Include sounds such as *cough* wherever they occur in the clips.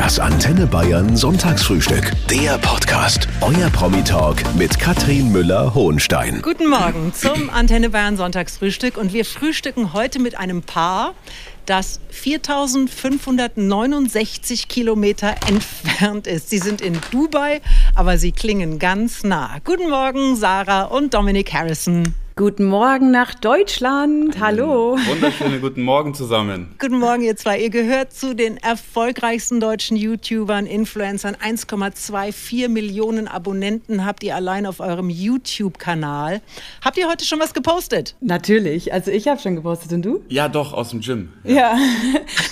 Das Antenne Bayern Sonntagsfrühstück. Der Podcast. Euer Promi-Talk mit Katrin Müller-Hohenstein. Guten Morgen zum Antenne Bayern Sonntagsfrühstück. Und wir frühstücken heute mit einem Paar, das 4569 Kilometer entfernt ist. Sie sind in Dubai, aber sie klingen ganz nah. Guten Morgen, Sarah und Dominic Harrison. Guten Morgen nach Deutschland. Hallo. Wunderschönen guten Morgen zusammen. Guten Morgen, ihr zwei. Ihr gehört zu den erfolgreichsten deutschen YouTubern, Influencern. 1,24 Millionen Abonnenten habt ihr allein auf eurem YouTube-Kanal. Habt ihr heute schon was gepostet? Natürlich. Also ich habe schon gepostet und du? Ja, doch, aus dem Gym. Ja. *laughs*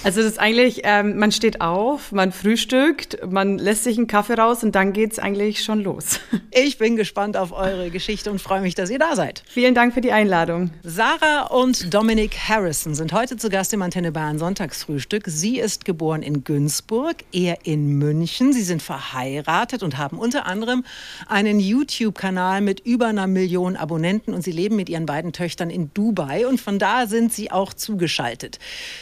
Also das ist eigentlich, ähm, man steht auf, man frühstückt, man lässt sich einen Kaffee raus und dann geht es eigentlich schon los. Ich bin gespannt auf eure Geschichte und freue mich, dass ihr da seid. Vielen Dank für die Einladung. Sarah und Dominic Harrison sind heute zu Gast im Antenne Bayern Sonntagsfrühstück. Sie ist geboren in Günzburg, er in München. Sie sind verheiratet und haben unter anderem einen YouTube-Kanal mit über einer Million Abonnenten und sie leben mit ihren beiden Töchtern in Dubai und von da sind sie auch zugeschaltet.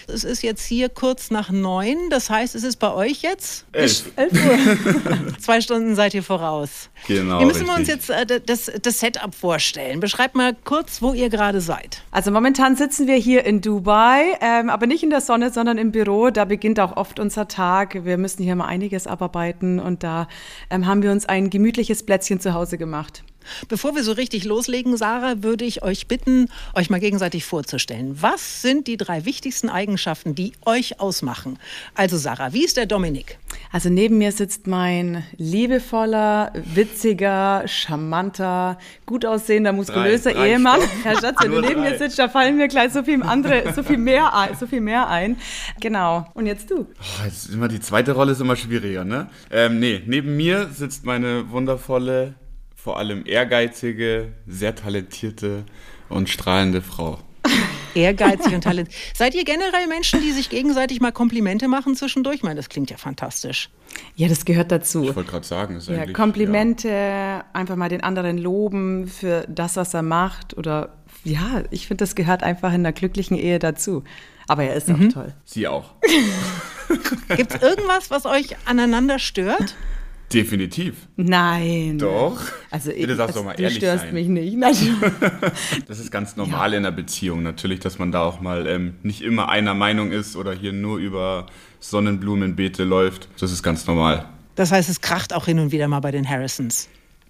Es ist jetzt hier kurz nach neun, das heißt, es ist bei euch jetzt Elf. Elf Uhr. *laughs* zwei Stunden seid ihr voraus. Genau, Hier müssen wir uns richtig. jetzt äh, das, das Setup vorstellen. Beschreibt mal kurz, wo ihr gerade seid. Also momentan sitzen wir hier in Dubai, ähm, aber nicht in der Sonne, sondern im Büro. Da beginnt auch oft unser Tag. Wir müssen hier mal einiges abarbeiten und da ähm, haben wir uns ein gemütliches Plätzchen zu Hause gemacht. Bevor wir so richtig loslegen, Sarah, würde ich euch bitten, euch mal gegenseitig vorzustellen. Was sind die drei wichtigsten Eigenschaften, die euch ausmachen? Also Sarah, wie ist der Dominik? Also neben mir sitzt mein liebevoller, witziger, charmanter, gut aussehender, muskulöser Drei, drei, Ehemann. stopp. Herr Schatz, wenn du neben mir drei. sitzt, da fallen mir gleich so viel andere, so viel mehr ein, so viel mehr ein. Genau. Und jetzt du. Oh, jetzt ist immer die zweite Rolle ist immer schwieriger, ne? Ähm, nee, neben mir sitzt meine wundervolle, vor allem ehrgeizige, sehr talentierte und strahlende Frau. Ehrgeizig und Talent. Seid ihr generell Menschen, die sich gegenseitig mal Komplimente machen zwischendurch? Ich meine, das klingt ja fantastisch. Ja, das gehört dazu. Ich wollte gerade sagen, ist Ja, eigentlich Komplimente, einfach mal den anderen loben für das, was er macht. Oder ja, ich finde, das gehört einfach in einer glücklichen Ehe dazu. Aber er ist auch toll. Ja, sie auch. Gibt es irgendwas, was euch aneinander stört? Definitiv. Nein. Doch. Also ich, Bitte darfst also, doch mal du ehrlich störst sein. mich nicht. Nein. *laughs* Das ist ganz normal in einer Beziehung natürlich, dass man da auch mal ähm, nicht immer einer Meinung ist oder hier nur über Sonnenblumenbeete läuft. Das ist ganz normal. Das heißt, es kracht auch hin und wieder mal bei den Harrisons.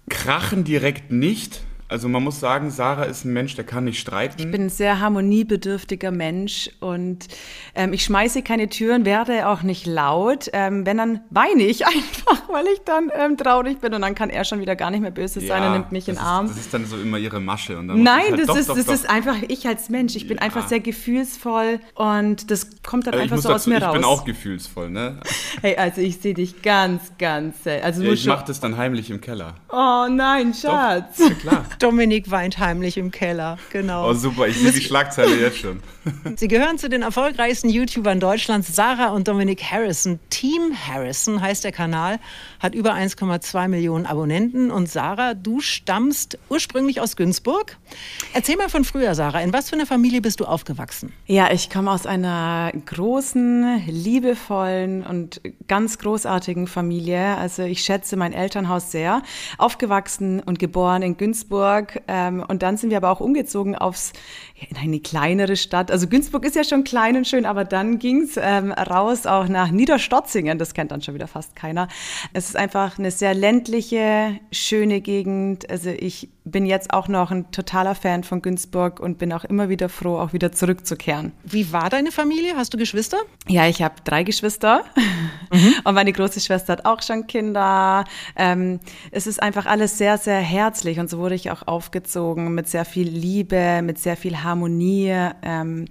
Krachen direkt nicht. Also man muss sagen, Sarah ist ein Mensch, der kann nicht streiten. Ich bin ein sehr harmoniebedürftiger Mensch und ähm, ich schmeiße keine Türen, werde auch nicht laut. Ähm, wenn, dann weine ich *laughs* einfach, weil ich dann ähm, traurig bin und dann kann er schon wieder gar nicht mehr böse sein und nimmt mich in den Arm. Ist, das ist dann so immer ihre Masche. Und dann Nein, ich halt, das, doch, ist, doch, das doch. ist einfach ich als Mensch. Ich bin Ja. einfach sehr gefühlsvoll und das kommt dann Also ich einfach so aus dazu, mir ich raus. bin auch gefühlsvoll, ne? *laughs* hey, also ich sehe dich ganz, ganz selten. Also du Ja, ich mache das dann heimlich im Keller. Oh nein, Schatz. Ja, klar. *laughs* Dominik weint heimlich im Keller. Genau. Oh, super, ich sehe die Schlagzeile jetzt schon. *laughs* Sie gehören zu den erfolgreichsten YouTubern Deutschlands, Sarah und Dominic Harrison. Team Harrison heißt der Kanal, hat über 1,2 Millionen Abonnenten. Und Sarah, du stammst ursprünglich aus Günzburg. Erzähl mal von früher, Sarah. In was für einer Familie bist du aufgewachsen? Ja, ich komme aus einer großen, liebevollen und ganz großartigen Familie. Also ich schätze mein Elternhaus sehr. Aufgewachsen und geboren in Günzburg. Ähm, und dann sind wir aber auch umgezogen aufs, ja, in eine kleinere Stadt. Also Günzburg ist ja schon klein und schön, aber dann ging's ähm, raus auch nach Niederstotzingen. Das kennt dann schon wieder fast keiner. Es ist einfach eine sehr ländliche, schöne Gegend. Also ich bin jetzt auch noch ein totaler Fan von Günzburg und bin auch immer wieder froh, auch wieder zurückzukehren. Wie war deine Familie? Hast du Geschwister? Ja, ich habe drei Geschwister und meine große Schwester hat auch schon Kinder. Ähm, es ist einfach alles sehr, sehr herzlich und so wurde ich auch aufgezogen mit sehr viel Liebe, mit sehr viel Harmonie, ähm,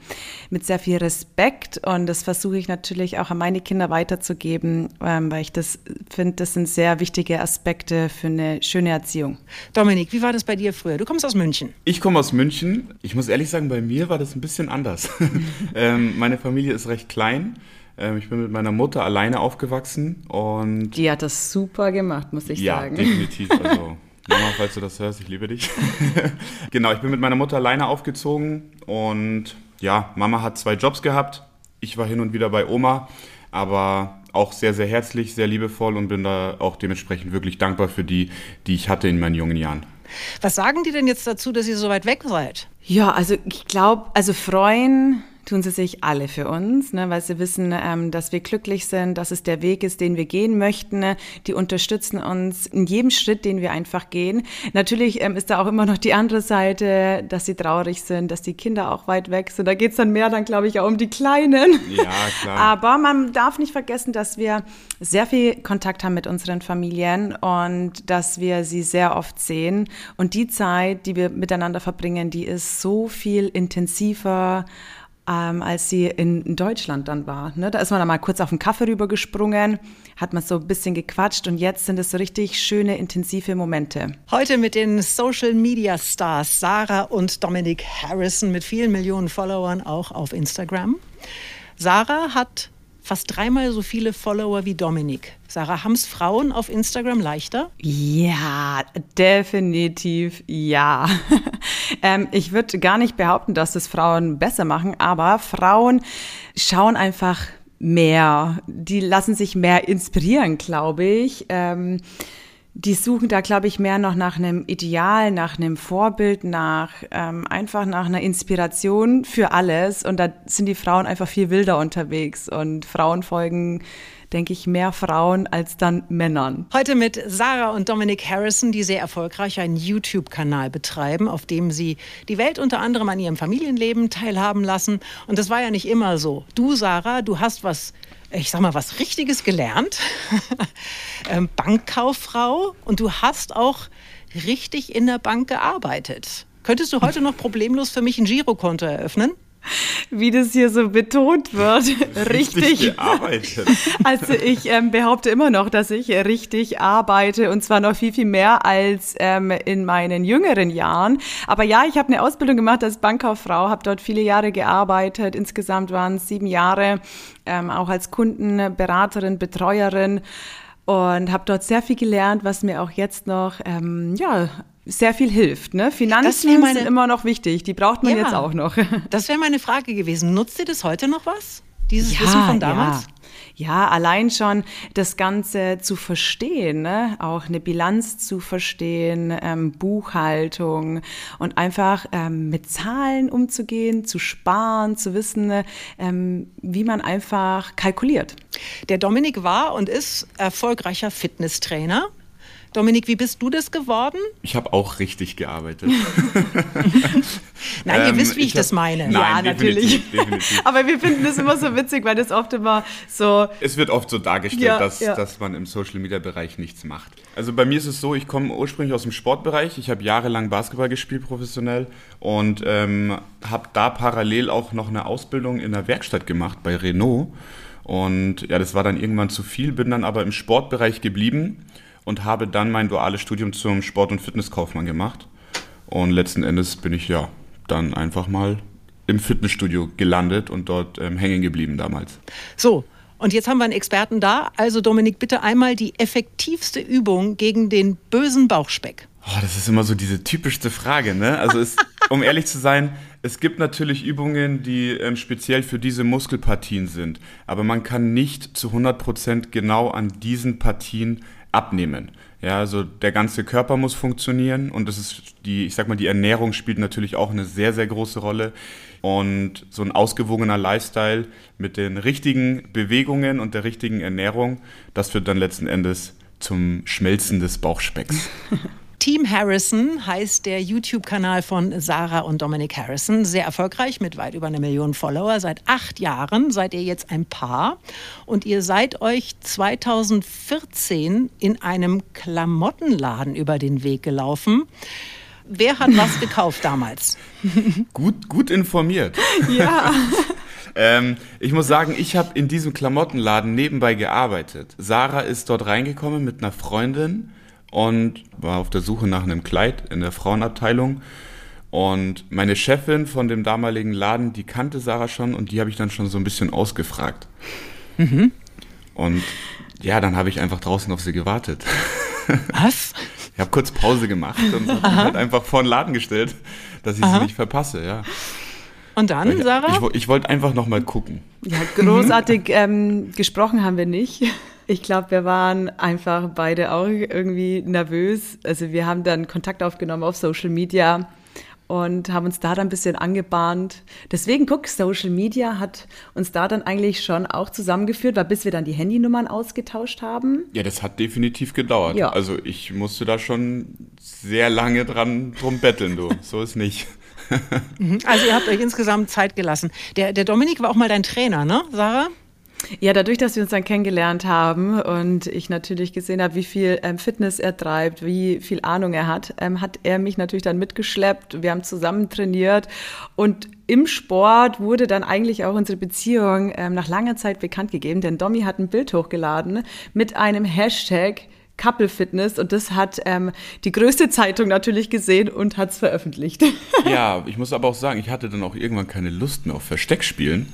mit sehr viel Respekt und das versuche ich natürlich auch an meine Kinder weiterzugeben, ähm, weil ich das finde, das sind sehr wichtige Aspekte für eine schöne Erziehung. Dominik, wie war das bei dir früher? Du kommst aus München. Ich komme aus München. Ich muss ehrlich sagen, bei mir war das ein bisschen anders. *laughs* ähm, meine Familie ist recht klein. Ähm, ich bin mit meiner Mutter alleine aufgewachsen und Die hat das super gemacht, muss ich ja, sagen. definitiv. *laughs* Also Mama, falls du das hörst, ich liebe dich. *laughs* genau, ich bin mit meiner Mutter alleine aufgezogen und ja, Mama hat zwei Jobs gehabt. Ich war hin und wieder bei Oma, aber auch sehr, sehr herzlich, sehr liebevoll und bin da auch dementsprechend wirklich dankbar für die, die ich hatte in meinen jungen Jahren. Was sagen die denn jetzt dazu, dass ihr so weit weg seid? Ja, also ich glaube, also freuen tun sie sich alle für uns, ne, weil sie wissen, ähm, dass wir glücklich sind, dass es der Weg ist, den wir gehen möchten. Ne. Die unterstützen uns in jedem Schritt, den wir einfach gehen. Natürlich ähm, ist da auch immer noch die andere Seite, dass sie traurig sind, dass die Kinder auch weit weg sind. Da geht's dann mehr dann, glaube ich, auch um die Kleinen. Ja, klar. *laughs* Aber man darf nicht vergessen, dass wir sehr viel Kontakt haben mit unseren Familien und dass wir sie sehr oft sehen. Und die Zeit, die wir miteinander verbringen, die ist so viel intensiver ähm, als sie in Deutschland dann war. Ne? Da ist man dann mal kurz auf den Kaffee rübergesprungen, hat man so ein bisschen gequatscht und jetzt sind es so richtig schöne, intensive Momente. Heute mit den Social Media Stars Sarah und Dominic Harrison mit vielen Millionen Followern auch auf Instagram. Sarah hat fast dreimal so viele Follower wie Dominik. Sarah, haben es Frauen auf Instagram leichter? Ja, definitiv ja. *laughs* ähm, ich würde gar nicht behaupten, dass es Frauen besser machen, aber Frauen schauen einfach mehr. Die lassen sich mehr inspirieren, glaube ich. Ähm, die suchen da, glaube ich, mehr noch nach einem Ideal, nach einem Vorbild, nach ähm, einfach nach einer Inspiration für alles. Und da sind die Frauen einfach viel wilder unterwegs. Und Frauen folgen, denke ich, mehr Frauen als dann Männern. Heute mit Sarah und Dominic Harrison, die sehr erfolgreich einen YouTube-Kanal betreiben, auf dem sie die Welt unter anderem an ihrem Familienleben teilhaben lassen. Und das war ja nicht immer so. Du, Sarah, du hast was ich sag mal, was Richtiges gelernt, *laughs* ähm, Bankkauffrau und du hast auch richtig in der Bank gearbeitet. Könntest du heute noch problemlos für mich ein Girokonto eröffnen? Wie das hier so betont wird. *laughs* Richtig, richtig gearbeitet. *laughs* Also ich ähm, behaupte immer noch, dass ich richtig arbeite und zwar noch viel, viel mehr als ähm, in meinen jüngeren Jahren. Aber ja, ich habe eine Ausbildung gemacht als Bankkauffrau, habe dort viele Jahre gearbeitet. Insgesamt waren es sieben Jahre, ähm, auch als Kundenberaterin, Betreuerin und habe dort sehr viel gelernt, was mir auch jetzt noch ähm, ja sehr viel hilft. Ne? Finanzen meine, sind immer noch wichtig, die braucht man ja, jetzt auch noch. *laughs* Das wäre meine Frage gewesen. Nutzt ihr das heute noch was? Dieses ja, Wissen von damals? Ja. Ja, allein schon das Ganze zu verstehen, ne? auch eine Bilanz zu verstehen, ähm, Buchhaltung und einfach ähm, mit Zahlen umzugehen, zu sparen, zu wissen, ähm, wie man einfach kalkuliert. Der Dominik war und ist erfolgreicher Fitnesstrainer. Dominik, wie bist du das geworden? Ich habe auch richtig gearbeitet. *laughs* nein, ihr ähm, wisst, wie ich, ich hab, das meine. Nein, ja, natürlich. Definitiv. *laughs* Aber wir finden das immer so witzig, weil das oft immer so. Es wird oft so dargestellt, ja, dass, ja. dass man im Social Media Bereich nichts macht. Also bei mir ist es so, ich komme ursprünglich aus dem Sportbereich. Ich habe jahrelang Basketball gespielt, professionell, und ähm, habe da parallel auch noch eine Ausbildung in der Werkstatt gemacht bei Renault. Und ja, das war dann irgendwann zu viel, bin dann aber im Sportbereich geblieben und habe dann mein duales Studium zum Sport- und Fitnesskaufmann gemacht. Und letzten Endes bin ich ja dann einfach mal im Fitnessstudio gelandet und dort ähm, hängen geblieben damals. So, und jetzt haben wir einen Experten da. Also Dominik, bitte einmal die effektivste Übung gegen den bösen Bauchspeck. Oh, das ist immer so diese typischste Frage, ne? Also es, *laughs* um ehrlich zu sein, es gibt natürlich Übungen, die ähm, speziell für diese Muskelpartien sind, aber man kann nicht zu 100% genau an diesen Partien abnehmen. Ja, also der ganze Körper muss funktionieren und das ist die, ich sag mal, die Ernährung spielt natürlich auch eine sehr, sehr große Rolle. Und so ein ausgewogener Lifestyle mit den richtigen Bewegungen und der richtigen Ernährung, das führt dann letzten Endes zum Schmelzen des Bauchspecks. *laughs* Team Harrison heißt der YouTube-Kanal von Sarah und Dominic Harrison. Sehr erfolgreich mit weit über eine Million Follower. Seit acht Jahren seid ihr jetzt ein Paar und ihr seid euch 2014 in einem Klamottenladen über den Weg gelaufen. Wer hat was *laughs* gekauft damals? Gut, gut informiert. *laughs* Ja. *laughs* Ähm, ich muss sagen, ich habe in diesem Klamottenladen nebenbei gearbeitet. Sarah ist dort reingekommen mit einer Freundin und war auf der Suche nach einem Kleid in der Frauenabteilung. Und meine Chefin von dem damaligen Laden, die kannte Sarah schon und die habe ich dann schon so ein bisschen ausgefragt. Mhm. Und ja, dann habe ich einfach draußen auf sie gewartet. Was? Ich habe kurz Pause gemacht und habe halt einfach vor den Laden gestellt, dass ich Aha. sie nicht verpasse, ja. Und dann, Sarah? Ich, ich wollte einfach noch mal gucken. Ja, großartig ähm, gesprochen haben wir nicht. Ich glaube, wir waren einfach beide auch irgendwie nervös. Also wir haben dann Kontakt aufgenommen auf Social Media und haben uns da dann ein bisschen angebahnt. Deswegen, guck, Social Media hat uns da dann eigentlich schon auch zusammengeführt, weil bis wir dann die Handynummern ausgetauscht haben. Ja, das hat definitiv gedauert. Ja. Also ich musste da schon sehr lange dran drum betteln, du. *laughs* So ist nicht. Mhm. also ihr habt euch insgesamt Zeit gelassen. Der, der Dominik war auch mal dein Trainer, ne, Sarah? Ja, dadurch, dass wir uns dann kennengelernt haben und ich natürlich gesehen habe, wie viel ähm, Fitness er treibt, wie viel Ahnung er hat, ähm, hat er mich natürlich dann mitgeschleppt. Wir haben zusammen trainiert und im Sport wurde dann eigentlich auch unsere Beziehung ähm, nach langer Zeit bekannt gegeben, denn Domi hat ein Bild hochgeladen mit einem Hashtag Couple Fitness und das hat ähm, die größte Zeitung natürlich gesehen und hat es veröffentlicht. *laughs* Ja, ich muss aber auch sagen, ich hatte dann auch irgendwann keine Lust mehr auf Versteckspielen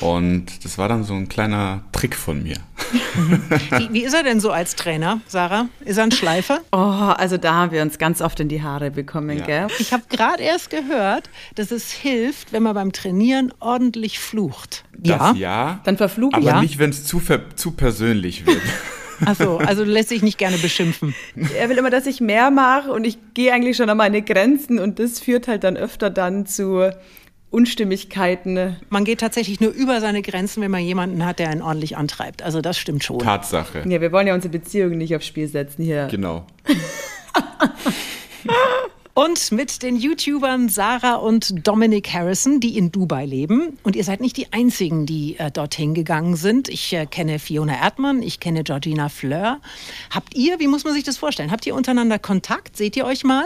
und das war dann so ein kleiner Trick von mir. *laughs* Wie, wie ist er denn so als Trainer, Sarah? Ist er ein Schleifer? Oh, also da haben wir uns ganz oft in die Haare bekommen, ja. gell? Ich habe gerade erst gehört, dass es hilft, wenn man beim Trainieren ordentlich flucht. Das ja. ja dann verfluchen. Aber ja. nicht, wenn es zu, zu persönlich wird. *laughs* Achso, also lässt sich nicht gerne beschimpfen. Er will immer, dass ich mehr mache und ich gehe eigentlich schon an meine Grenzen und das führt halt dann öfter dann zu Unstimmigkeiten. Man geht tatsächlich nur über seine Grenzen, wenn man jemanden hat, der einen ordentlich antreibt. Also das stimmt schon. Tatsache. Ja, wir wollen ja unsere Beziehungen nicht aufs Spiel setzen hier. Genau. *laughs* Und mit den YouTubern Sarah und Dominic Harrison, die in Dubai leben. Und ihr seid nicht die Einzigen, die äh, dorthin gegangen sind. Ich äh, kenne Fiona Erdmann, ich kenne Georgina Fleur. Habt ihr, wie muss man sich das vorstellen? Habt ihr untereinander Kontakt? Seht ihr euch mal?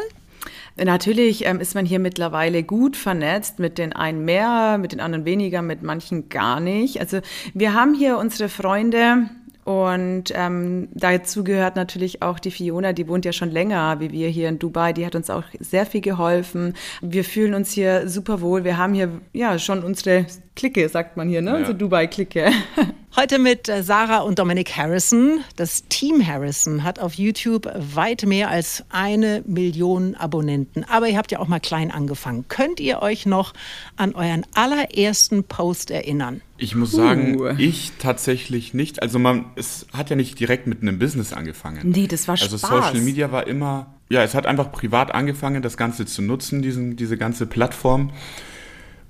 Natürlich ähm, ist man hier mittlerweile gut vernetzt, mit den einen mehr, mit den anderen weniger, mit manchen gar nicht. Also wir haben hier unsere Freunde, und ähm, dazu gehört natürlich auch die Fiona, die wohnt ja schon länger wie wir hier in Dubai. Die hat uns auch sehr viel geholfen. Wir fühlen uns hier super wohl. Wir haben hier ja schon unsere Clique, sagt man hier, ne? Ja. Unsere Dubai-Clique. *laughs* Heute mit Sarah und Dominic Harrison. Das Team Harrison hat auf YouTube weit mehr als eine Million Abonnenten. Aber ihr habt ja auch mal klein angefangen. Könnt ihr euch noch an euren allerersten Post erinnern? Ich muss sagen, uh. ich tatsächlich nicht. Also man, es hat ja nicht direkt mit einem Business angefangen. Nee, das war also Spaß. Also Social Media war immer, ja, es hat einfach privat angefangen, das Ganze zu nutzen, diesen, diese ganze Plattform.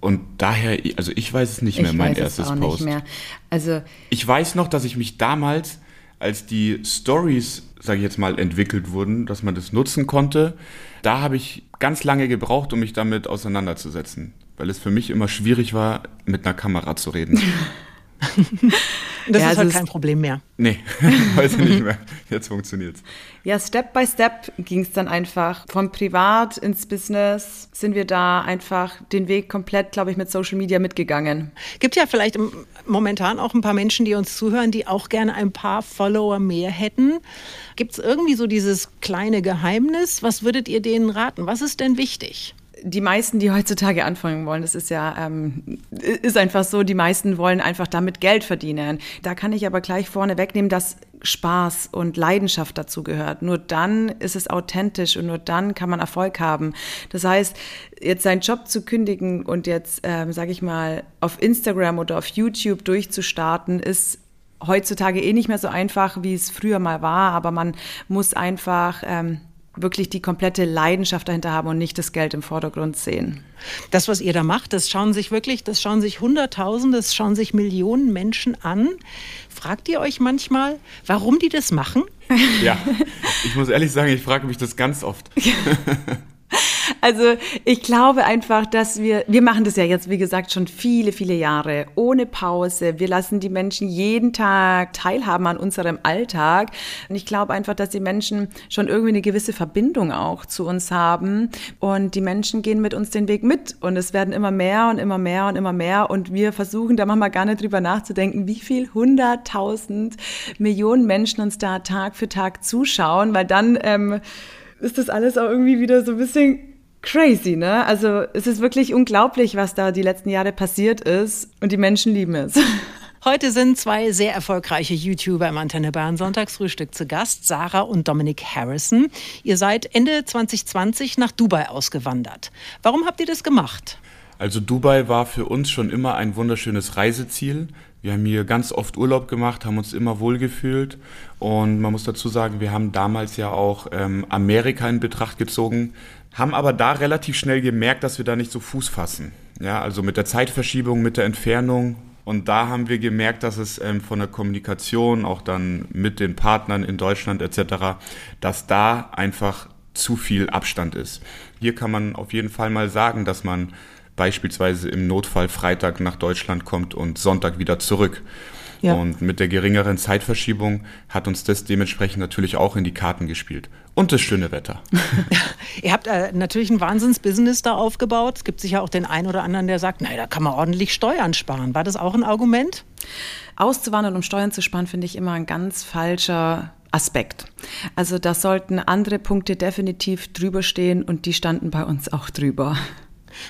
Und daher, also ich weiß es nicht mehr, ich mein erstes auch Post. Nicht mehr. Also ich weiß noch, dass ich mich damals, als die Stories, sage ich jetzt mal, entwickelt wurden, dass man das nutzen konnte, da habe ich ganz lange gebraucht, um mich damit auseinanderzusetzen, weil es für mich immer schwierig war, mit einer Kamera zu reden. *laughs* das ja, ist halt kein Problem mehr. Nee, *laughs* heute nicht mehr. Jetzt funktioniert's. Ja, Step by Step ging es dann einfach. Vom Privat ins Business sind wir da einfach den Weg komplett, glaube ich, mit Social Media mitgegangen. Gibt ja vielleicht momentan auch ein paar Menschen, die uns zuhören, die auch gerne ein paar Follower mehr hätten. Gibt es irgendwie so dieses kleine Geheimnis? Was würdet ihr denen raten? Was ist denn wichtig? Die meisten, die heutzutage anfangen wollen, das ist ja, ähm, ist einfach so, die meisten wollen einfach damit Geld verdienen. Da kann ich aber gleich vorne wegnehmen, dass Spaß und Leidenschaft dazu gehört. Nur dann ist es authentisch und nur dann kann man Erfolg haben. Das heißt, jetzt seinen Job zu kündigen und jetzt, ähm, sage ich mal, auf Instagram oder auf YouTube durchzustarten, ist heutzutage eh nicht mehr so einfach, wie es früher mal war. Aber man muss einfach ähm, wirklich die komplette Leidenschaft dahinter haben und nicht das Geld im Vordergrund sehen. Das, was ihr da macht, das schauen sich wirklich, das schauen sich Hunderttausende, das schauen sich Millionen Menschen an. Fragt ihr euch manchmal, warum die das machen? Ja, ich muss ehrlich sagen, ich frage mich das ganz oft. *laughs* Also ich glaube einfach, dass wir, wir machen das ja jetzt, wie gesagt, schon viele, viele Jahre ohne Pause. Wir lassen die Menschen jeden Tag teilhaben an unserem Alltag. Und ich glaube einfach, dass die Menschen schon irgendwie eine gewisse Verbindung auch zu uns haben. Und die Menschen gehen mit uns den Weg mit. Und es werden immer mehr und immer mehr und immer mehr. Und wir versuchen da manchmal gar nicht drüber nachzudenken, wie viel hunderttausend Millionen Menschen uns da Tag für Tag zuschauen, weil dann ähm, ist das alles auch irgendwie wieder so ein bisschen crazy, ne? Also es ist wirklich unglaublich, was da die letzten Jahre passiert ist und die Menschen lieben es. *laughs* Heute sind zwei sehr erfolgreiche YouTuber im Antenne Bayern Sonntagsfrühstück zu Gast, Sarah und Dominic Harrison. Ihr seid Ende 2020 nach Dubai ausgewandert. Warum habt ihr das gemacht? Also Dubai war für uns schon immer ein wunderschönes Reiseziel. Wir haben hier ganz oft Urlaub gemacht, haben uns immer wohlgefühlt. Und man muss dazu sagen, wir haben damals ja auch ähm, Amerika in Betracht gezogen, haben aber da relativ schnell gemerkt, dass wir da nicht so Fuß fassen. Ja, also mit der Zeitverschiebung, mit der Entfernung. Und da haben wir gemerkt, dass es ähm, von der Kommunikation, auch dann mit den Partnern in Deutschland etc., dass da einfach zu viel Abstand ist. Hier kann man auf jeden Fall mal sagen, dass man beispielsweise im Notfall Freitag nach Deutschland kommt und Sonntag wieder zurück. Ja. Und mit der geringeren Zeitverschiebung hat uns das dementsprechend natürlich auch in die Karten gespielt. Und das schöne Wetter. *laughs* Ihr habt äh, natürlich ein Wahnsinnsbusiness da aufgebaut. Es gibt sicher auch den einen oder anderen, der sagt, naja, da kann man ordentlich Steuern sparen. War das auch ein Argument? Auszuwandern, um Steuern zu sparen, finde ich immer ein ganz falscher Aspekt. Also da sollten andere Punkte definitiv drüber stehen und die standen bei uns auch drüber.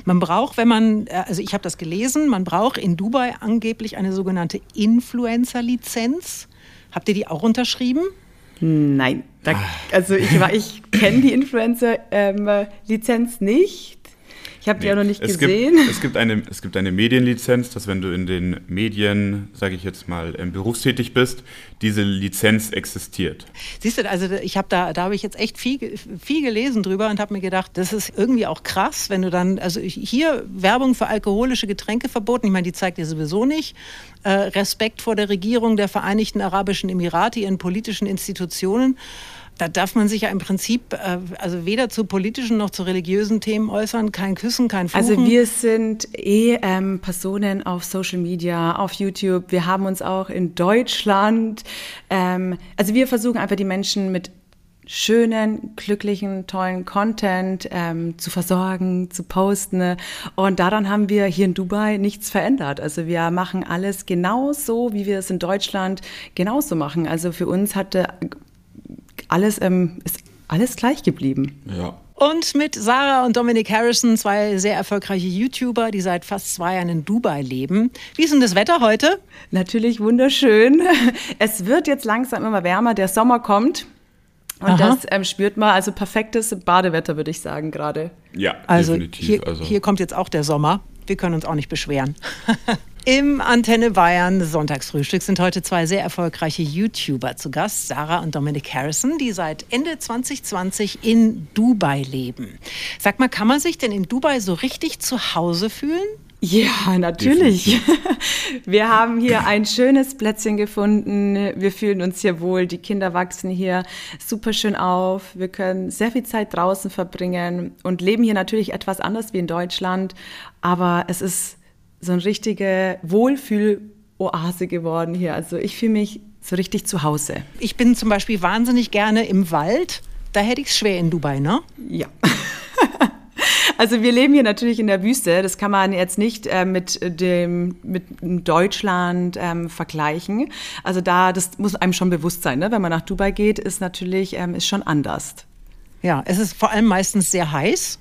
Man braucht, wenn man, äh, also ich habe das gelesen, man braucht in Dubai angeblich eine sogenannte Influencer-Lizenz. Habt ihr die auch unterschrieben? Nein, da, also ich, ich kenne die Influencer-Lizenz ähm, nicht. Ich habe nee, die auch noch nicht es gesehen. Gibt, es, gibt eine, es gibt eine Medienlizenz, dass wenn du in den Medien, sage ich jetzt mal, ähm, berufstätig bist, diese Lizenz existiert. Siehst du, also ich habe da, da habe ich jetzt echt viel, viel gelesen drüber und habe mir gedacht, das ist irgendwie auch krass, wenn du dann, also hier Werbung für alkoholische Getränke verboten, ich meine, die zeigt dir sowieso nicht. Äh, Respekt vor der Regierung der Vereinigten Arabischen Emirate, ihren politischen Institutionen. Da darf man sich ja im Prinzip äh, also weder zu politischen noch zu religiösen Themen äußern, kein Küssen, kein Fluchen. Also wir sind eh ähm, Personen auf Social Media, auf YouTube. Wir haben uns auch in Deutschland, ähm, also wir versuchen einfach die Menschen mit schönen, glücklichen, tollen Content ähm, zu versorgen, zu posten. Und daran haben wir hier in Dubai nichts verändert. Also wir machen alles genauso, wie wir es in Deutschland genauso machen. Also für uns hatte alles ähm, ist alles gleich geblieben. Ja. Und mit Sarah und Dominic Harrison, zwei sehr erfolgreiche YouTuber, die seit fast zwei Jahren in Dubai leben. Wie ist denn das Wetter heute? Natürlich wunderschön. Es wird jetzt langsam immer wärmer, der Sommer kommt. Und Aha. das ähm, spürt man, also perfektes Badewetter, würde ich sagen, gerade. Ja, also definitiv. Hier, also hier kommt jetzt auch der Sommer. Wir können uns auch nicht beschweren. *laughs* Im Antenne Bayern Sonntagsfrühstück sind heute zwei sehr erfolgreiche YouTuber zu Gast, Sarah und Dominic Harrison, die seit Ende 2020 in Dubai leben. Sag mal, kann man sich denn in Dubai so richtig zu Hause fühlen? Ja, natürlich. *laughs* Wir haben hier ein schönes Plätzchen gefunden. Wir fühlen uns hier wohl. Die Kinder wachsen hier super schön auf. Wir können sehr viel Zeit draußen verbringen und leben hier natürlich etwas anders wie in Deutschland. Aber es ist so eine richtige Wohlfühl-Oase geworden hier. Also ich fühle mich so richtig zu Hause. Ich bin zum Beispiel wahnsinnig gerne im Wald. Da hätte ich es schwer in Dubai, ne? Ja. *laughs* Also wir leben hier natürlich in der Wüste. Das kann man jetzt nicht äh, mit dem mit Deutschland ähm, vergleichen. Also da das muss einem schon bewusst sein. Ne? Wenn man nach Dubai geht, ist natürlich ähm, ist schon anders. Ja, es ist vor allem meistens sehr heiß.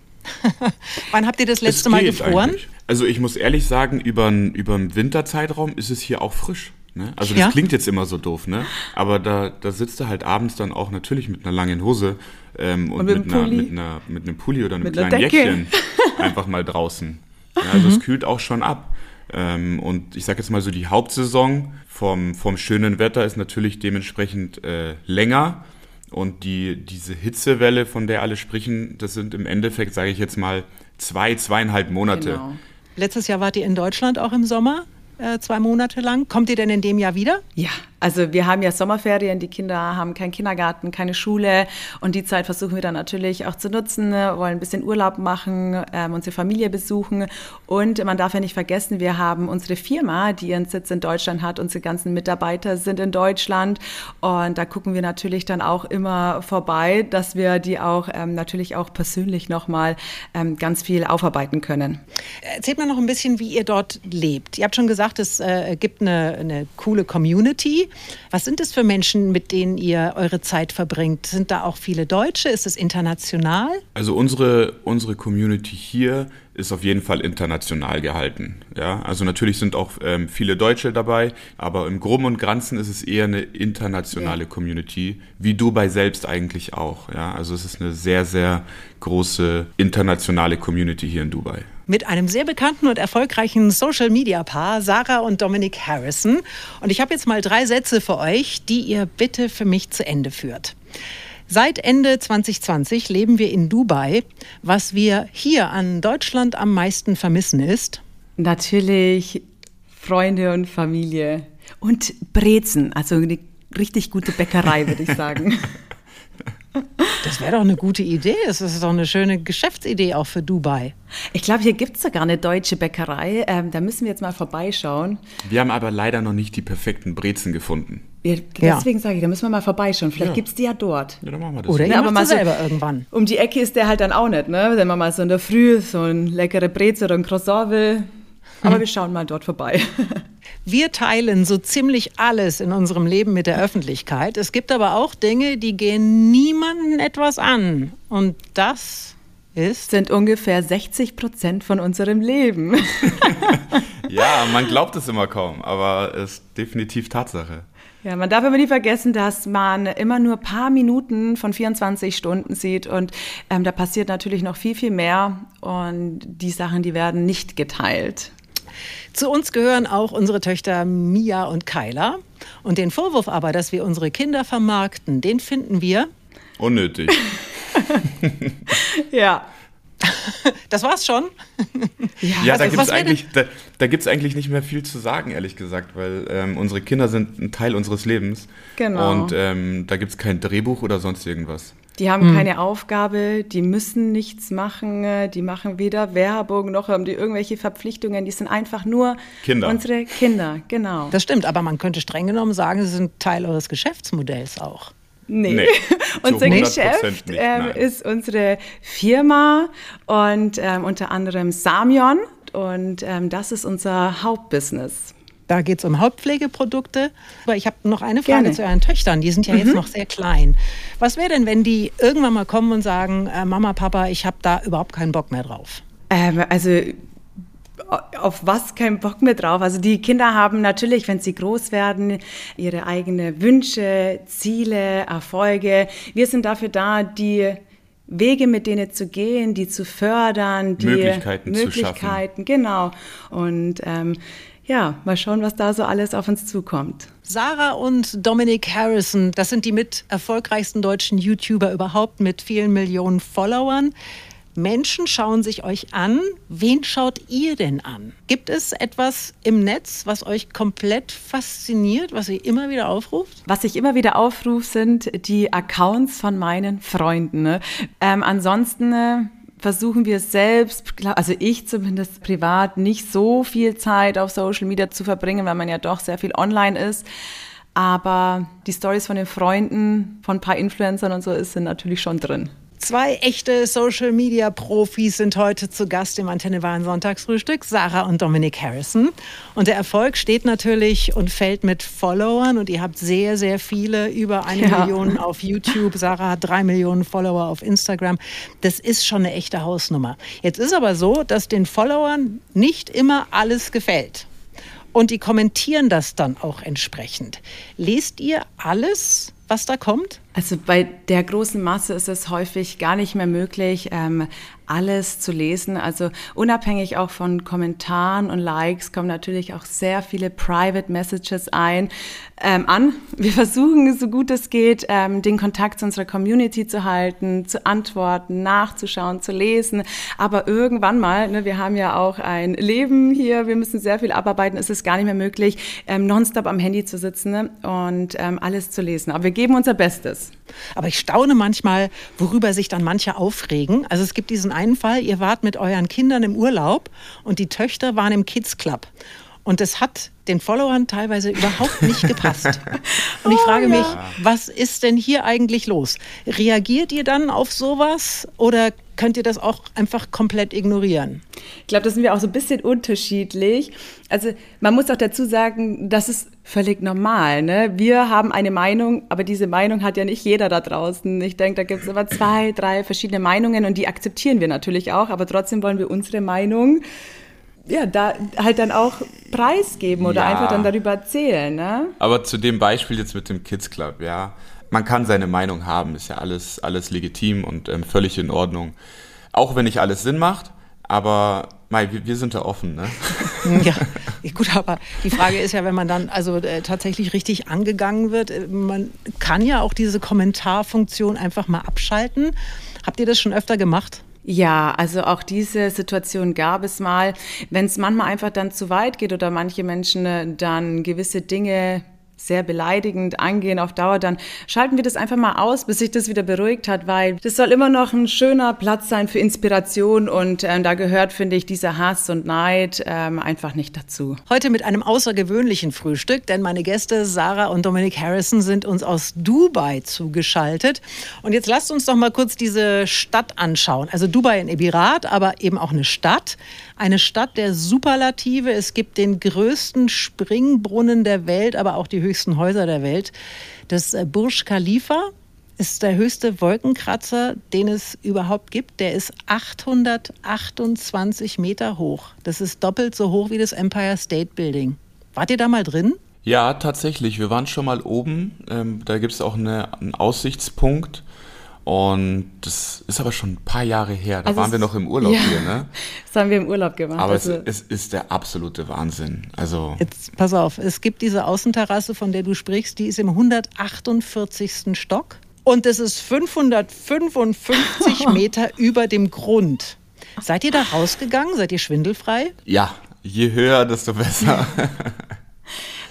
*laughs* Wann habt ihr das letzte Mal gefroren? Eigentlich. Also ich muss ehrlich sagen, über den Winterzeitraum ist es hier auch frisch. Ne? Also das ja? klingt jetzt immer so doof, ne? Aber da, da sitzt du halt abends dann auch natürlich mit einer langen Hose ähm, und, und mit, mit, einer, mit, einer, mit einem Pulli oder einem mit kleinen Jäckchen *laughs* einfach mal draußen. Ja, also mhm. es kühlt auch schon ab. Ähm, und ich sag jetzt mal so, die Hauptsaison vom, vom schönen Wetter ist natürlich dementsprechend äh, länger. Und die, diese Hitzewelle, von der alle sprechen, das sind im Endeffekt, sage ich jetzt mal, zwei, zweieinhalb Monate. Genau. Letztes Jahr wart ihr in Deutschland auch im Sommer, äh, zwei Monate lang. Kommt ihr denn in dem Jahr wieder? Ja, also wir haben ja Sommerferien, die Kinder haben keinen Kindergarten, keine Schule und die Zeit versuchen wir dann natürlich auch zu nutzen, wollen ein bisschen Urlaub machen, ähm, unsere Familie besuchen und man darf ja nicht vergessen, wir haben unsere Firma, die ihren Sitz in Deutschland hat, unsere ganzen Mitarbeiter sind in Deutschland und da gucken wir natürlich dann auch immer vorbei, dass wir die auch ähm, natürlich auch persönlich nochmal ähm, ganz viel aufarbeiten können. Erzählt mal noch ein bisschen, wie ihr dort lebt. Ihr habt schon gesagt, es äh, gibt eine, eine coole Community. Was sind es für Menschen, mit denen ihr eure Zeit verbringt? Sind da auch viele Deutsche? Ist es international? Also unsere, unsere Community hier ist auf jeden Fall international gehalten. Ja, also natürlich sind auch ähm, viele Deutsche dabei, aber im Groben und Ganzen ist es eher eine internationale ja. Community, wie Dubai selbst eigentlich auch. Ja, also es ist eine sehr, sehr große internationale Community hier in Dubai. Mit einem sehr bekannten und erfolgreichen Social-Media-Paar, Sarah und Dominic Harrison. Und ich habe jetzt mal drei Sätze für euch, die ihr bitte für mich zu Ende führt. Seit Ende 2020 leben wir in Dubai. Was wir hier an Deutschland am meisten vermissen ist? Natürlich Freunde und Familie. Und Brezen, also eine richtig gute Bäckerei, würde ich sagen. *laughs* Das wäre doch eine gute Idee. Das ist doch eine schöne Geschäftsidee auch für Dubai. Ich glaube, hier gibt es sogar eine deutsche Bäckerei. Ähm, da müssen wir jetzt mal vorbeischauen. Wir haben aber leider noch nicht die perfekten Brezen gefunden. Ja, deswegen ja. sage ich, da müssen wir mal vorbeischauen. Vielleicht ja. gibt es die ja dort. Ja, dann machen wir das. Oder ihr aber mal so, selber irgendwann. Um die Ecke ist der halt dann auch nicht, ne? Wenn man mal so in der Früh so ein leckere Brezel oder ein Croissant will. Aber wir schauen mal dort vorbei. *laughs* Wir teilen so ziemlich alles in unserem Leben mit der Öffentlichkeit. Es gibt aber auch Dinge, die gehen niemanden etwas an. Und das ist? Sind ungefähr 60 Prozent von unserem Leben. *laughs* ja, *laughs* man glaubt es immer kaum, aber es ist definitiv Tatsache. Ja, man darf aber nie vergessen, dass man immer nur ein paar Minuten von 24 Stunden sieht und ähm, da passiert natürlich noch viel, viel mehr und die Sachen, die werden nicht geteilt. Zu uns gehören auch unsere Töchter Mia und Kyla. Und den Vorwurf aber, dass wir unsere Kinder vermarkten, den finden wir unnötig. ja. Das war's schon. Ja, ja da gibt es eigentlich, da, da eigentlich nicht mehr viel zu sagen, ehrlich gesagt, weil ähm, unsere Kinder sind ein Teil unseres Lebens. Genau. Und ähm, da gibt es kein Drehbuch oder sonst irgendwas. Die haben hm. keine Aufgabe, die müssen nichts machen, die machen weder Werbung noch haben die irgendwelche Verpflichtungen, die sind einfach nur Kinder. unsere Kinder, genau. Das stimmt, aber man könnte streng genommen sagen, sie sind Teil eures Geschäftsmodells auch. Nee. nee. *laughs* Unser Geschäft nicht, ähm, ist unsere Firma und ähm, unter anderem Samion und ähm, das ist unser Hauptbusiness. Da geht es um Hautpflegeprodukte. Aber ich habe noch eine Frage Gerne. zu euren Töchtern. Die sind ja mhm. jetzt noch sehr klein. Was wäre denn, wenn die irgendwann mal kommen und sagen, äh, Mama, Papa, ich habe da überhaupt keinen Bock mehr drauf? Ähm, also auf was keinen Bock mehr drauf. Also die Kinder haben natürlich, wenn sie groß werden, ihre eigenen Wünsche, Ziele, Erfolge. Wir sind dafür da, die Wege mit denen zu gehen, die zu fördern, die Möglichkeiten, Möglichkeiten zu schaffen. genau. Und ähm, ja, mal schauen, was da so alles auf uns zukommt. Sarah und Dominic Harrison, das sind die mit erfolgreichsten deutschen YouTuber überhaupt mit vielen Millionen Followern. Menschen schauen sich euch an. Wen schaut ihr denn an? Gibt es etwas im Netz, was euch komplett fasziniert, was ihr immer wieder aufruft? Was ich immer wieder aufrufe, sind die Accounts von meinen Freunden. Ne? Ähm, ansonsten äh, versuchen wir selbst, also ich zumindest privat, nicht so viel Zeit auf Social Media zu verbringen, weil man ja doch sehr viel online ist. Aber die Stories von den Freunden, von ein paar Influencern und so sind natürlich schon drin. Zwei echte Social-Media-Profis sind heute zu Gast im Antenne Wahlen Sonntagsfrühstück, Sarah und Dominic Harrison. Und der Erfolg steht natürlich und fällt mit Followern. Und ihr habt sehr, sehr viele, über eine ja. Million auf YouTube. Sarah hat drei Millionen Follower auf Instagram. Das ist schon eine echte Hausnummer. Jetzt ist aber so, dass den Followern nicht immer alles gefällt. Und die kommentieren das dann auch entsprechend. Lest ihr alles, was da kommt? Also bei der großen Masse ist es häufig gar nicht mehr möglich, ähm, alles zu lesen. Also unabhängig auch von Kommentaren und Likes kommen natürlich auch sehr viele Private Messages ein ähm, an. Wir versuchen, so gut es geht, ähm, den Kontakt zu unserer Community zu halten, zu antworten, nachzuschauen, zu lesen. Aber irgendwann mal, ne, wir haben ja auch ein Leben hier, wir müssen sehr viel abarbeiten, ist es gar nicht mehr möglich, ähm, nonstop am Handy zu sitzen ne, und ähm, alles zu lesen. Aber wir geben unser Bestes. Aber ich staune manchmal, worüber sich dann manche aufregen. Also es gibt diesen einen Fall, ihr wart mit euren Kindern im Urlaub und die Töchter waren im Kids Club. Und das hat den Followern teilweise überhaupt nicht gepasst. *laughs* Und ich frage oh, mich, ja. was ist denn hier eigentlich los? Reagiert ihr dann auf sowas oder könnt ihr das auch einfach komplett ignorieren? Ich glaube, da sind wir auch so ein bisschen unterschiedlich. Also man muss auch dazu sagen, das ist völlig normal. Ne? Wir haben eine Meinung, aber diese Meinung hat ja nicht jeder da draußen. Ich denke, da gibt es immer zwei, drei verschiedene Meinungen und die akzeptieren wir natürlich auch, aber trotzdem wollen wir unsere Meinung ja, da halt dann auch preisgeben oder ja. einfach dann darüber erzählen. Ne? Aber zu dem Beispiel jetzt mit dem Kids Club, ja, man kann seine Meinung haben, ist ja alles, alles legitim und ähm, völlig in Ordnung. Auch wenn nicht alles Sinn macht, aber Mai, wir, wir sind da offen, ne? *laughs* Ja, gut, aber die Frage ist ja, wenn man dann also äh, tatsächlich richtig angegangen wird, äh, man kann ja auch diese Kommentarfunktion einfach mal abschalten. Habt ihr das schon öfter gemacht? Ja, also auch diese Situation gab es mal. Wenn es manchmal einfach dann zu weit geht oder manche Menschen äh, dann gewisse Dinge sehr beleidigend angehen auf Dauer, dann schalten wir das einfach mal aus, bis sich das wieder beruhigt hat, weil das soll immer noch ein schöner Platz sein für Inspiration und ähm, da gehört, finde ich, dieser Hass und Neid ähm, einfach nicht dazu. Heute mit einem außergewöhnlichen Frühstück, denn meine Gäste Sarah und Dominic Harrison sind uns aus Dubai zugeschaltet. Und jetzt lasst uns doch mal kurz diese Stadt anschauen. Also Dubai ein Emirat, aber eben auch eine Stadt. Eine Stadt der Superlative. Es gibt den größten Springbrunnen der Welt, aber auch die höchsten Häuser der Welt. Das äh, Burj Khalifa ist der höchste Wolkenkratzer, den es überhaupt gibt. Der ist 828 Meter hoch. Das ist doppelt so hoch wie das Empire State Building. Wart ihr da mal drin? Ja, tatsächlich. Wir waren schon mal oben. Ähm, da gibt es auch eine, einen Aussichtspunkt. Und das ist aber schon ein paar Jahre her. Da also waren wir noch im Urlaub ja, hier, ne? *laughs* Das haben wir im Urlaub gemacht. Aber also es, es, ist der absolute Wahnsinn. Also Jetzt pass auf, es gibt diese Außenterrasse, von der du sprichst, die ist im 148. Stock. Und es ist 555 *laughs* Meter über dem Grund. Seid ihr da rausgegangen? Seid ihr schwindelfrei? Ja, je höher, desto besser. *laughs*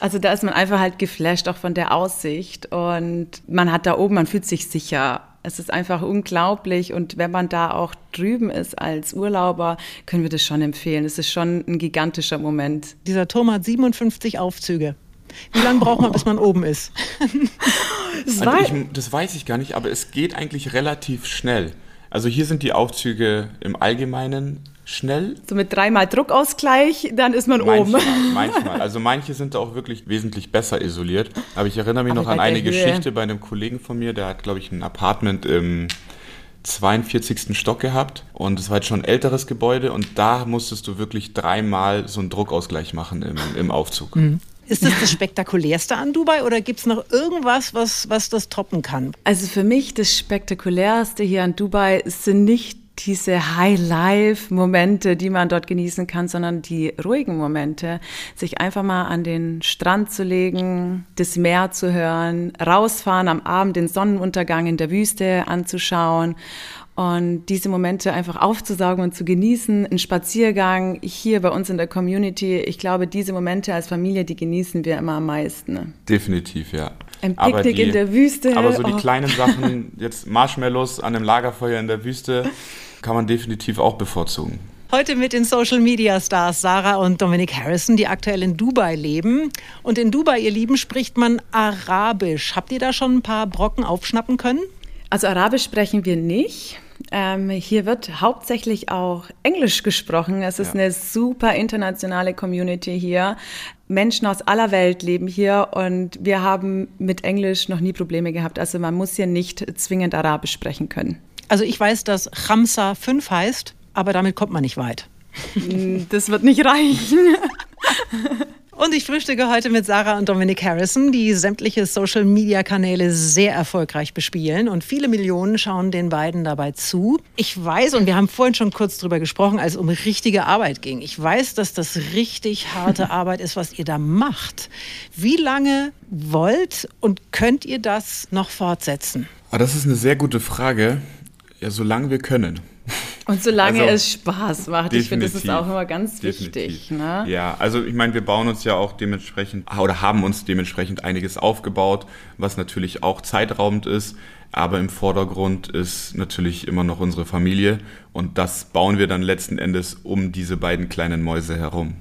Also da ist man einfach halt geflasht, auch von der Aussicht. Und man hat da oben, man fühlt sich sicher. Es ist einfach unglaublich und wenn man da auch drüben ist als Urlauber, können wir das schon empfehlen. Es ist schon ein gigantischer Moment. Dieser Turm hat 57 Aufzüge. Wie lange braucht man, bis man oben ist? *laughs* das, also ich, das weiß ich gar nicht, aber es geht eigentlich relativ schnell. Also hier sind die Aufzüge im Allgemeinen schnell. So mit dreimal Druckausgleich, dann ist man manchmal, oben. *laughs* Manchmal. Also manche sind da auch wirklich wesentlich besser isoliert. Aber ich erinnere mich Aber noch an eine Geschichte bei einem Kollegen von mir, der hat, glaube ich, ein Apartment im 42. Stock gehabt und es war jetzt schon ein älteres Gebäude und da musstest du wirklich dreimal so einen Druckausgleich machen im, im Aufzug. Mhm. Ist das das Spektakulärste an Dubai oder gibt es noch irgendwas, was, was das toppen kann? Also für mich das Spektakulärste hier an Dubai sind nicht diese High-Life-Momente, die man dort genießen kann, sondern die ruhigen Momente, sich einfach mal an den Strand zu legen, das Meer zu hören, rausfahren am Abend, den Sonnenuntergang in der Wüste anzuschauen und diese Momente einfach aufzusaugen und zu genießen. Ein Spaziergang hier bei uns in der Community. Ich glaube, diese Momente als Familie, die genießen wir immer am meisten. Definitiv, ja. Ein Picknick die, in der Wüste. Aber so die oh. kleinen Sachen, *laughs* jetzt Marshmallows an einem Lagerfeuer in der Wüste, kann man definitiv auch bevorzugen. Heute mit den Social Media Stars Sarah und Dominic Harrison, die aktuell in Dubai leben. Und in Dubai, ihr Lieben, spricht man Arabisch. Habt ihr da schon ein paar Brocken aufschnappen können? Also Arabisch sprechen wir nicht. Ähm, hier wird hauptsächlich auch Englisch gesprochen. Es ist ja. eine super internationale Community hier. Menschen aus aller Welt leben hier und wir haben mit Englisch noch nie Probleme gehabt. Also man muss hier nicht zwingend Arabisch sprechen können. Also ich weiß, dass Khamsa 5 heißt, aber damit kommt man nicht weit. Das wird nicht reichen. *laughs* Und ich frühstücke heute mit Sarah und Dominic Harrison, die sämtliche Social-Media-Kanäle sehr erfolgreich bespielen. Und viele Millionen schauen den beiden dabei zu. Ich weiß, und wir haben vorhin schon kurz drüber gesprochen, als es um richtige Arbeit ging. Ich weiß, dass das richtig harte *laughs* Arbeit ist, was ihr da macht. Wie lange wollt und könnt ihr das noch fortsetzen? Ah, das ist eine sehr gute Frage. Ja, solange wir können. Und solange also, es Spaß macht. Ich finde, das ist auch immer ganz definitiv. wichtig. Ne? Ja, also ich meine, wir bauen uns ja auch dementsprechend oder haben uns dementsprechend einiges aufgebaut, was natürlich auch zeitraubend ist. Aber im Vordergrund ist natürlich immer noch unsere Familie und das bauen wir dann letzten Endes um diese beiden kleinen Mäuse herum.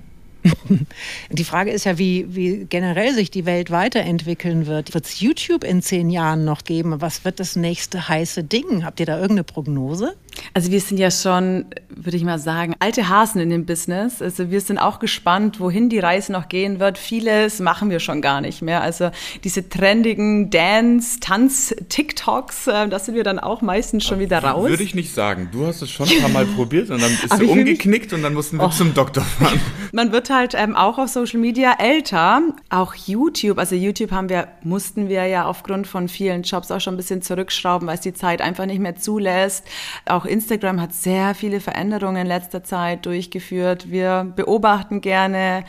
*laughs* Die Frage ist ja, wie, wie generell sich die Welt weiterentwickeln wird. Wird es YouTube in zehn Jahren noch geben? Was wird das nächste heiße Ding? Habt ihr da irgendeine Prognose? Also wir sind ja schon, würde ich mal sagen, alte Hasen in dem Business. Also wir sind auch gespannt, wohin die Reise noch gehen wird. Vieles machen wir schon gar nicht mehr. Also diese trendigen Dance, Tanz, TikToks, äh, das sind wir dann auch meistens schon wieder raus. Würde ich nicht sagen. Du hast es schon ein paar Mal *laughs* probiert und dann ist du umgeknickt und dann mussten wir oh. zum Doktor fahren. *laughs* Man wird halt ähm, auch auf Social Media älter. Auch YouTube, also YouTube haben wir, mussten wir ja aufgrund von vielen Jobs auch schon ein bisschen zurückschrauben, weil es die Zeit einfach nicht mehr zulässt. Auch Instagram hat sehr viele Veränderungen in letzter Zeit durchgeführt. Wir beobachten gerne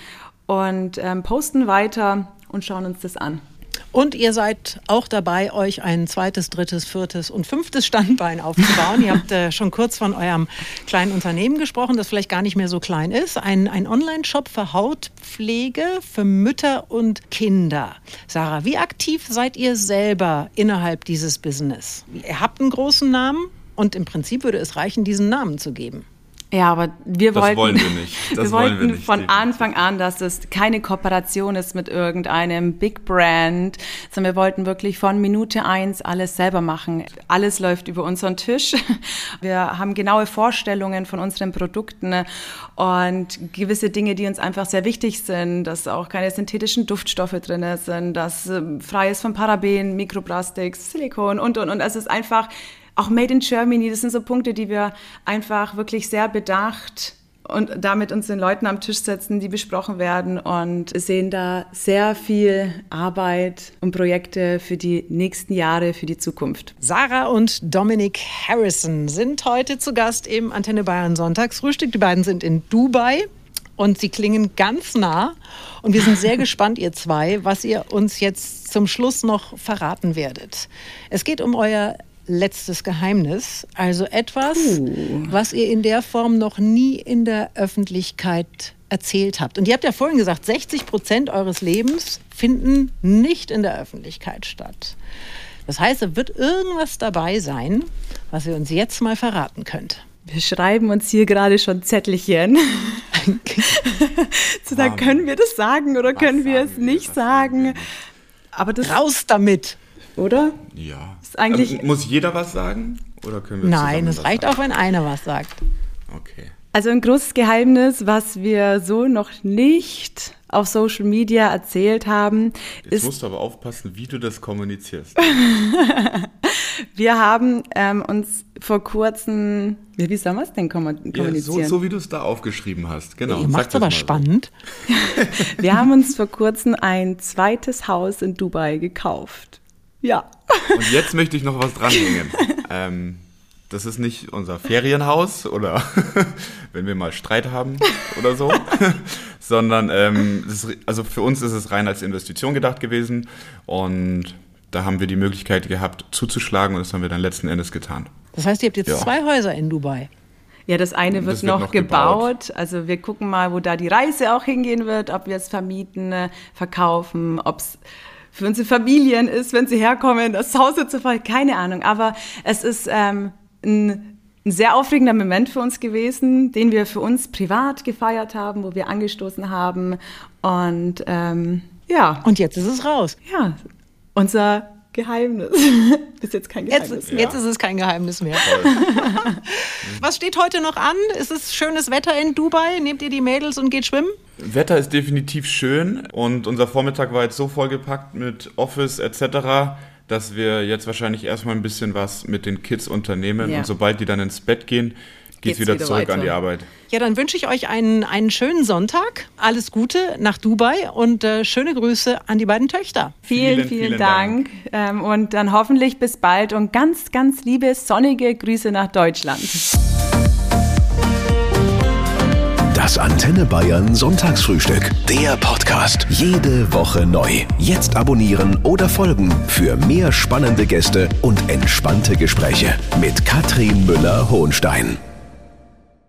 und ähm, posten weiter und schauen uns das an. Und ihr seid auch dabei, euch ein zweites, drittes, viertes und fünftes Standbein aufzubauen. ihr habt äh, schon kurz von eurem kleinen Unternehmen gesprochen, das vielleicht gar nicht mehr so klein ist. Ein, ein Online-Shop für Hautpflege für Mütter und Kinder. Sarah, wie aktiv seid ihr selber innerhalb dieses Business? Ihr habt einen großen Namen und im Prinzip würde es reichen, diesen Namen zu geben. Ja, aber wir das wollten, wollen wir nicht. *laughs* Das wir wollten wir nicht, von Anfang an, dass es keine Kooperation ist mit irgendeinem Big Brand, sondern wir wollten wirklich von Minute eins alles selber machen. Alles läuft über unseren Tisch. *laughs* Wir haben genaue Vorstellungen von unseren Produkten und gewisse Dinge, die uns einfach sehr wichtig sind, dass auch keine synthetischen Duftstoffe drin sind, dass ähm, frei ist von Paraben, Mikroplastiks, Silikon und, und, und. Es ist einfach auch Made in Germany, das sind so Punkte, die wir einfach wirklich sehr bedacht und damit uns den Leuten am Tisch setzen, die besprochen werden und sehen da sehr viel Arbeit und Projekte für die nächsten Jahre, für die Zukunft. Sarah und Dominic Harrison sind heute zu Gast im Antenne Bayern Sonntagsfrühstück. Die beiden sind in Dubai und sie klingen ganz nah. Und wir sind sehr *laughs* gespannt, ihr zwei, was ihr uns jetzt zum Schluss noch verraten werdet. Es geht um euer letztes Geheimnis. Also etwas, uh. was ihr in der Form noch nie in der Öffentlichkeit erzählt habt. Und ihr habt ja vorhin gesagt, 60 Prozent eures Lebens finden nicht in der Öffentlichkeit statt. Das heißt, da wird irgendwas dabei sein, was ihr uns jetzt mal verraten könnt. Wir schreiben uns hier gerade schon Zettelchen. *laughs* so, da können wir das sagen oder können wir es nicht sagen. Aber das raus damit oder? Ja. Ist eigentlich also, muss jeder was sagen? Oder können wir Nein, es reicht sagen? auch, wenn einer was sagt. Okay. Also ein großes Geheimnis, was wir so noch nicht auf Social Media erzählt haben. Jetzt ist, musst du aber aufpassen, wie du das kommunizierst. *laughs* wir haben ähm, uns vor kurzem, wie, wie soll man es denn kommunizieren? Ja, so, so, wie du es da aufgeschrieben hast, genau. Ihr macht aber spannend. *laughs* wir haben uns vor kurzem ein zweites Haus in Dubai gekauft. Ja. Und jetzt möchte ich noch was dranhängen. ähm, das ist nicht unser Ferienhaus oder *laughs* wenn wir mal Streit haben oder so, *laughs* sondern ähm, ist, also für uns ist es rein als Investition gedacht gewesen und da haben wir die Möglichkeit gehabt zuzuschlagen und das haben wir dann letzten Endes getan. Das heißt, ihr habt jetzt ja. zwei Häuser in Dubai. Ja, das eine wird, das wird noch, noch gebaut. gebaut. Also wir gucken mal, wo da die Reise auch hingehen wird, ob wir es vermieten, äh, verkaufen, ob es für unsere Familien ist, wenn sie herkommen, das Haus zu fallen, keine Ahnung. Aber es ist ähm, ein, ein sehr aufregender Moment für uns gewesen, den wir für uns privat gefeiert haben, wo wir angestoßen haben. Und ähm, ja. Und jetzt ist es raus. Ja, unser *laughs* Geheimnis. ist jetzt kein Geheimnis. Jetzt, jetzt ist es kein Geheimnis mehr. *laughs* Was steht heute noch an? Ist es schönes Wetter in Dubai? Nehmt ihr die Mädels und geht schwimmen? Wetter ist definitiv schön und unser Vormittag war jetzt so vollgepackt mit Office etc., dass wir jetzt wahrscheinlich erstmal ein bisschen was mit den Kids unternehmen ja. und sobald die dann ins Bett gehen, geht es wieder, wieder, zurück weiter. an die Arbeit. Ja, dann wünsche ich euch einen, einen schönen Sonntag. Alles Gute nach Dubai und äh, schöne Grüße an die beiden Töchter. Vielen, vielen, vielen Dank. Dank. Ähm, und dann hoffentlich bis bald und ganz, ganz liebe sonnige Grüße nach Deutschland. Das Antenne Bayern Sonntagsfrühstück. Der Podcast. Jede Woche neu. Jetzt abonnieren oder folgen für mehr spannende Gäste und entspannte Gespräche mit Katrin Müller-Hohenstein.